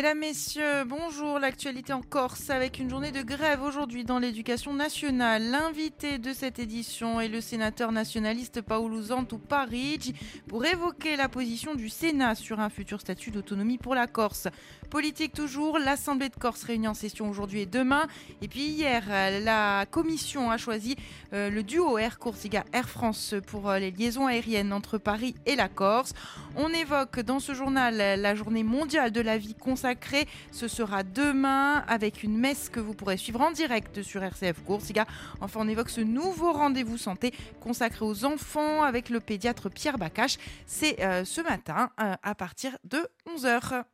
Mesdames, Messieurs, bonjour. L'actualité en Corse avec une journée de grève aujourd'hui dans l'éducation nationale. L'invité de cette édition est le sénateur nationaliste Paolo Zantu Parigi pour évoquer la position du Sénat sur un futur statut d'autonomie pour la Corse. Politique toujours, l'Assemblée de Corse réunie en session aujourd'hui et demain. Et puis hier, la commission a choisi euh, le duo Air Corsica Air France pour euh, les liaisons aériennes entre Paris et la Corse. On évoque dans ce journal la journée mondiale de la vie consacrée. Ce sera demain avec une messe que vous pourrez suivre en direct sur RCF Corsica. Enfin, on évoque ce nouveau rendez-vous santé consacré aux enfants avec le pédiatre Pierre Bacache. C'est euh, ce matin à partir de 11h.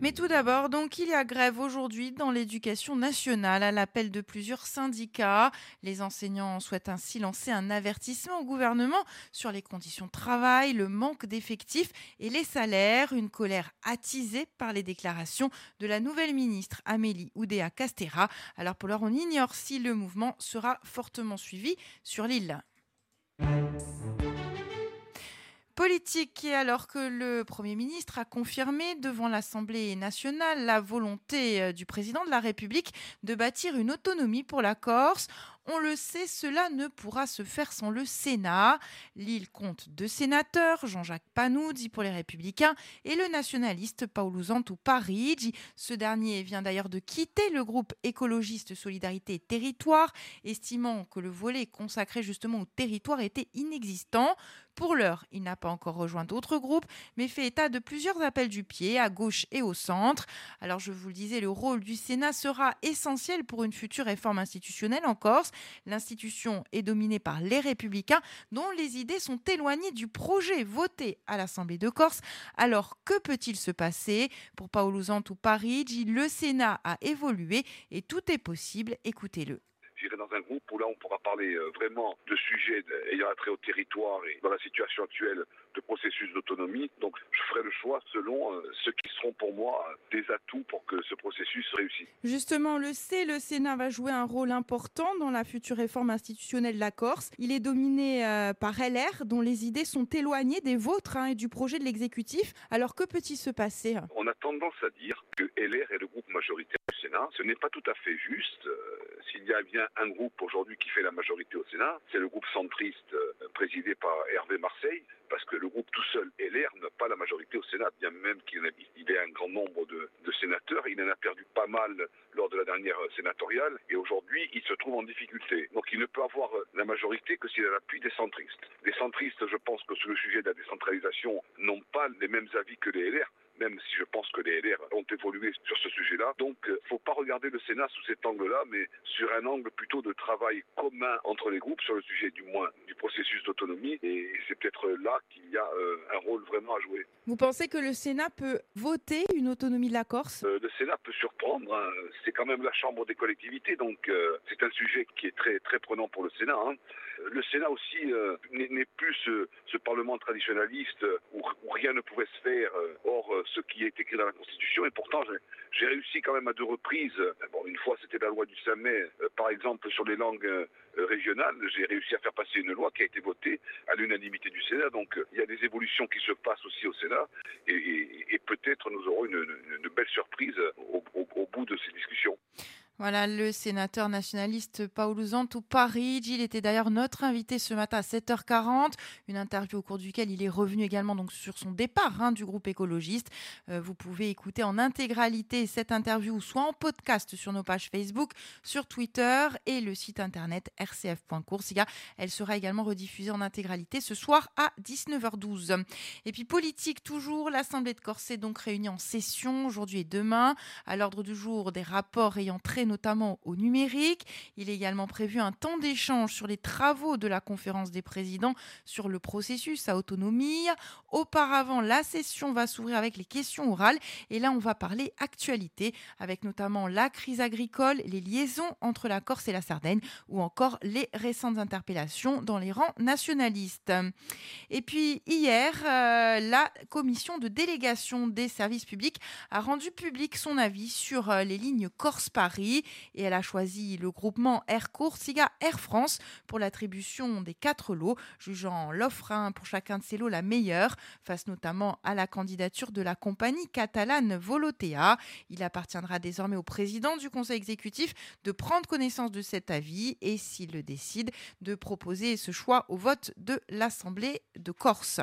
Mais tout d'abord, donc, il y a grève aujourd'hui dans l'éducation nationale à l'appel de plusieurs syndicats. Les enseignants souhaitent ainsi lancer un avertissement au gouvernement sur les conditions de travail, le manque d'effectifs et les salaires. Une colère attisée par les déclarations de la nouvelle ministre Amélie Oudéa Castera. Alors pour l'heure, on ignore si le mouvement sera fortement suivi sur l'île politique alors que le Premier ministre a confirmé devant l'Assemblée nationale la volonté euh, du président de la République de bâtir une autonomie pour la Corse. On le sait, cela ne pourra se faire sans le Sénat. L'île compte deux sénateurs, Jean-Jacques Panuzzi pour les Républicains et le nationaliste Paolo Zantu Parigi. Ce dernier vient d'ailleurs de quitter le groupe écologiste Solidarité et Territoire, estimant que le volet consacré justement au territoire était inexistant. Pour l'heure, il n'a pas encore rejoint d'autres groupes, mais fait état de plusieurs appels du pied à gauche et au centre. Alors je vous le disais, le rôle du Sénat sera essentiel pour une future réforme institutionnelle en Corse. L'institution est dominée par les républicains dont les idées sont éloignées du projet voté à l'Assemblée de Corse. Alors que peut-il se passer? Pour Paolo Zantu Parigi, le Sénat a évolué et tout est possible. Écoutez-le j'irai dans un groupe où là on pourra parler euh, vraiment de sujets ayant trait au territoire et dans la situation actuelle de processus d'autonomie. Donc je ferai le choix selon euh, ce qui seront pour moi des atouts pour que ce processus réussisse. Justement, on le sait, le Sénat va jouer un rôle important dans la future réforme institutionnelle de la Corse. Il est dominé euh, par LR, dont les idées sont éloignées des vôtres hein, et du projet de l'exécutif. Alors que peut-il se passer? On a tendance à dire que LR est le groupe majoritaire du Sénat. Ce n'est pas tout à fait juste. S'il y a bien un groupe aujourd'hui qui fait la majorité au Sénat, c'est le groupe centriste euh, présidé par Hervé Marseille, parce que le groupe tout seul, LR, n'a pas la majorité au Sénat, bien même qu'il ait un grand nombre de, sénateurs. Il en a perdu pas mal lors de la dernière sénatoriale, et aujourd'hui, il se trouve en difficulté. Donc il ne peut avoir la majorité que s'il a l'appui des centristes. Les centristes, je pense que sur le sujet de la décentralisation, n'ont pas les mêmes avis que les LR même si je pense que les LR ont évolué sur ce sujet-là. Donc, il euh, ne faut pas regarder le Sénat sous cet angle-là, mais sur un angle plutôt de travail commun entre les groupes sur le sujet du moins du processus d'autonomie. Et c'est peut-être là qu'il y a euh, un rôle vraiment à jouer. Vous pensez que le Sénat peut voter une autonomie de la Corse? Euh, Le Sénat peut surprendre. Hein. C'est quand même la Chambre des collectivités, donc c'est un sujet qui est très très prenant pour le Sénat. Hein. Le Sénat aussi n'est plus ce, Parlement traditionnaliste où, rien ne pouvait se faire hors ce qui est écrit dans la Constitution. Et pourtant, j'ai réussi quand même à deux reprises. Une fois, c'était la loi du 5 mai, euh, par exemple, sur les langues euh, régionales. J'ai réussi à faire passer une loi qui a été votée à l'unanimité du Sénat. Donc, euh, il y a des évolutions qui se passent aussi au Sénat. Et, peut-être nous aurons une, belle surprise au bout de ces discussions. Voilà le sénateur nationaliste Paolo Parigi. Il était d'ailleurs notre invité ce matin à 7h40. Une interview au cours duquel il est revenu également donc sur son départ hein, du groupe écologiste. Euh, vous pouvez écouter en intégralité cette interview soit en podcast sur nos pages Facebook, sur Twitter et le site internet rcf.coursiga. Elle sera également rediffusée en intégralité ce soir à 19h12. Et puis politique toujours, l'Assemblée de Corse est donc réunie en session aujourd'hui et demain. À l'ordre du jour des rapports ayant traîné notamment au numérique. Il est également prévu un temps d'échange sur les travaux de la conférence des présidents sur le processus à autonomie. Auparavant, la session va s'ouvrir avec les questions orales et là on va parler actualité avec notamment la crise agricole, les liaisons entre la Corse et la Sardaigne ou encore les récentes interpellations dans les rangs nationalistes. Et puis hier, euh, la commission de délégation des services publics a rendu public son avis sur euh, les lignes Corse-Paris et elle a choisi le groupement Air Corsica Air France pour l'attribution des quatre lots, jugeant l'offre hein, pour chacun de ces lots la meilleure, face notamment à la candidature de la compagnie catalane Volotea. Il appartiendra désormais au président du conseil exécutif de prendre connaissance de cet avis et, s'il le décide, de proposer ce choix au vote de l'Assemblée de Corse.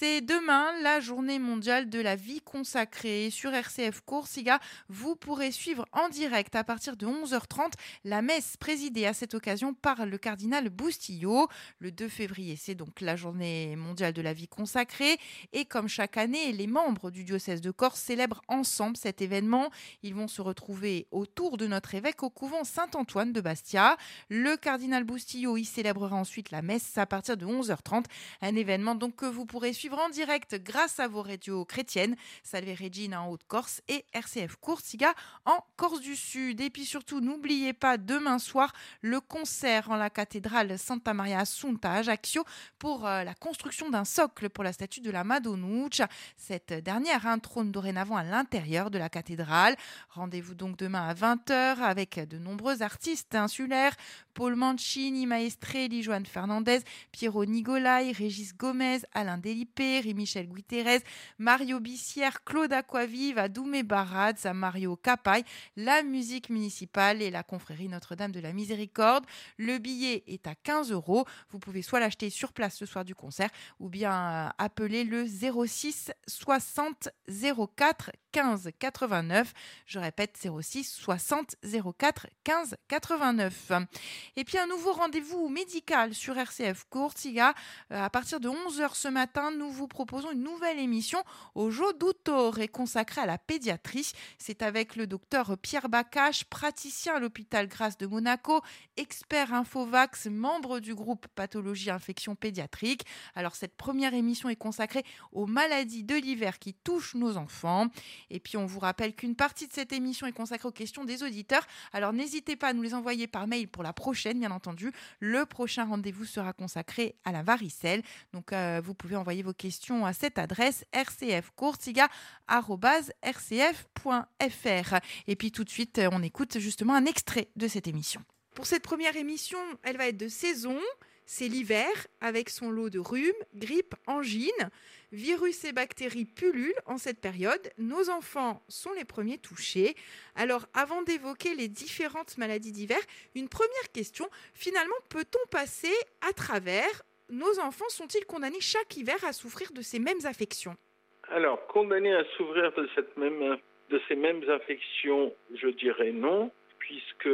C'est demain la journée mondiale de la vie consacrée. Sur RCF Coursiga, vous pourrez suivre en direct à partir de 11h30 la messe présidée à cette occasion par le cardinal Boustillot. Le 2 février, c'est donc la journée mondiale de la vie consacrée. Et comme chaque année, les membres du diocèse de Corse célèbrent ensemble cet événement. Ils vont se retrouver autour de notre évêque au couvent Saint-Antoine de Bastia. Le cardinal Boustillot y célébrera ensuite la messe à partir de 11h30. Un événement donc que vous pourrez suivre en direct grâce à vos radios chrétiennes, Salve Regina en Haute-Corse et RCF Coursiga en Corse du Sud. Et puis surtout, n'oubliez pas demain soir le concert en la cathédrale Santa Maria Assunta Ajaccio pour euh, la construction d'un socle pour la statue de la Madonnuccia. Cette dernière un trône dorénavant à l'intérieur de la cathédrale. Rendez-vous donc demain à 20h avec de nombreux artistes insulaires Paul Mancini, Maestrelli, Joan Fernandez, Piero Nigolai, Régis Gomez, Alain Delipé, Michel Guiterres, Mario Bissière, Claude Aquavive, Adoumé Baradz, Mario Capaille, la musique municipale et la confrérie Notre-Dame de la Miséricorde. Le billet est à 15 euros. Vous pouvez soit l'acheter sur place ce soir du concert ou bien euh, appeler le 06 60 04 15 89. Je répète 06 60 04 15 89. Et puis un nouveau rendez-vous médical sur RCF Courtiga. Euh, à partir de 11h ce matin, nous vous proposons une nouvelle émission au Jour et consacrée à la pédiatrie. C'est avec le docteur Pierre Bacache, praticien à l'hôpital Grasse de Monaco, expert Infovax, membre du groupe Pathologie Infection Pédiatrique. Alors cette première émission est consacrée aux maladies de l'hiver qui touchent nos enfants. Et puis on vous rappelle qu'une partie de cette émission est consacrée aux questions des auditeurs. Alors n'hésitez pas à nous les envoyer par mail pour la prochaine bien entendu. Le prochain rendez-vous sera consacré à la varicelle. Donc, euh, vous pouvez envoyer vos questions à cette adresse rcfcourtiga.rcf.fr. Et puis, tout de suite, on écoute justement un extrait de cette émission. Pour cette première émission, elle va être de saison. C'est l'hiver avec son lot de rhume, grippe, angine. Virus et bactéries pullulent en cette période. Nos enfants sont les premiers touchés. Alors, avant d'évoquer les différentes maladies d'hiver, une première question. Finalement, peut-on passer à travers Nos enfants sont-ils condamnés chaque hiver à souffrir de ces mêmes affections? Alors, condamnés à souffrir de, cette même, de ces mêmes affections, je dirais non, puisque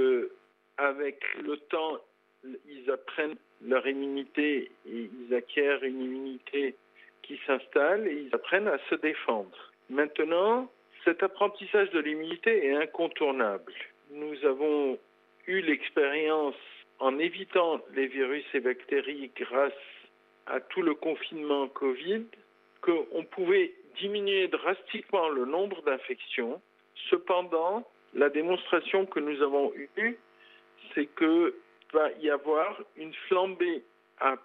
avec le temps, ils apprennent leur immunité et ils acquièrent une immunité qui s'installent et ils apprennent à se défendre. Maintenant, cet apprentissage de l'immunité est incontournable. Nous avons eu l'expérience en évitant les virus et bactéries grâce à tout le confinement Covid qu'on pouvait diminuer drastiquement le nombre d'infections. Cependant, la démonstration que nous avons eue, c'est qu'il va y avoir une flambée a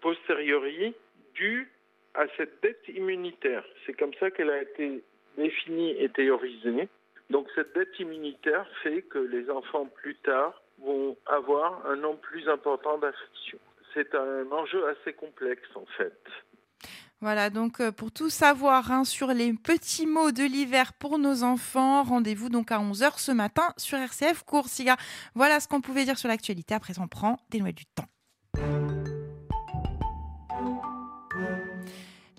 posteriori due à cette dette immunitaire. C'est comme ça qu'elle a été définie et théorisée. Donc cette dette immunitaire fait que les enfants plus tard vont avoir un nombre plus important d'infections. C'est un enjeu assez complexe en fait. Voilà, donc euh, pour tout savoir hein, sur les petits mots de l'hiver pour nos enfants, rendez-vous donc à 11h ce matin sur RCF Coursiga. Voilà ce qu'on pouvait dire sur l'actualité. Après, on prend des nouvelles du temps.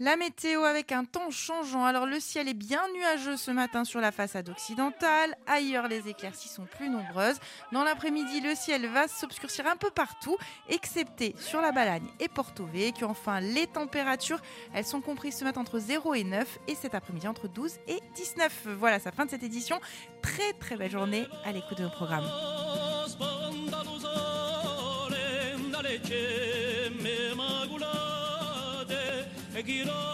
La météo avec un temps changeant. Alors le ciel est bien nuageux ce matin sur la façade occidentale. Ailleurs, les éclaircies sont plus nombreuses. Dans l'après-midi, le ciel va s'obscurcir un peu partout, excepté sur la Balagne et Porto Vecchio. Enfin, les températures, elles sont comprises ce matin entre 0 et 9 et cet après-midi entre 12 et 19. Voilà, la fin de cette édition. Très très belle journée à l'écoute de nos programmes. Take it all.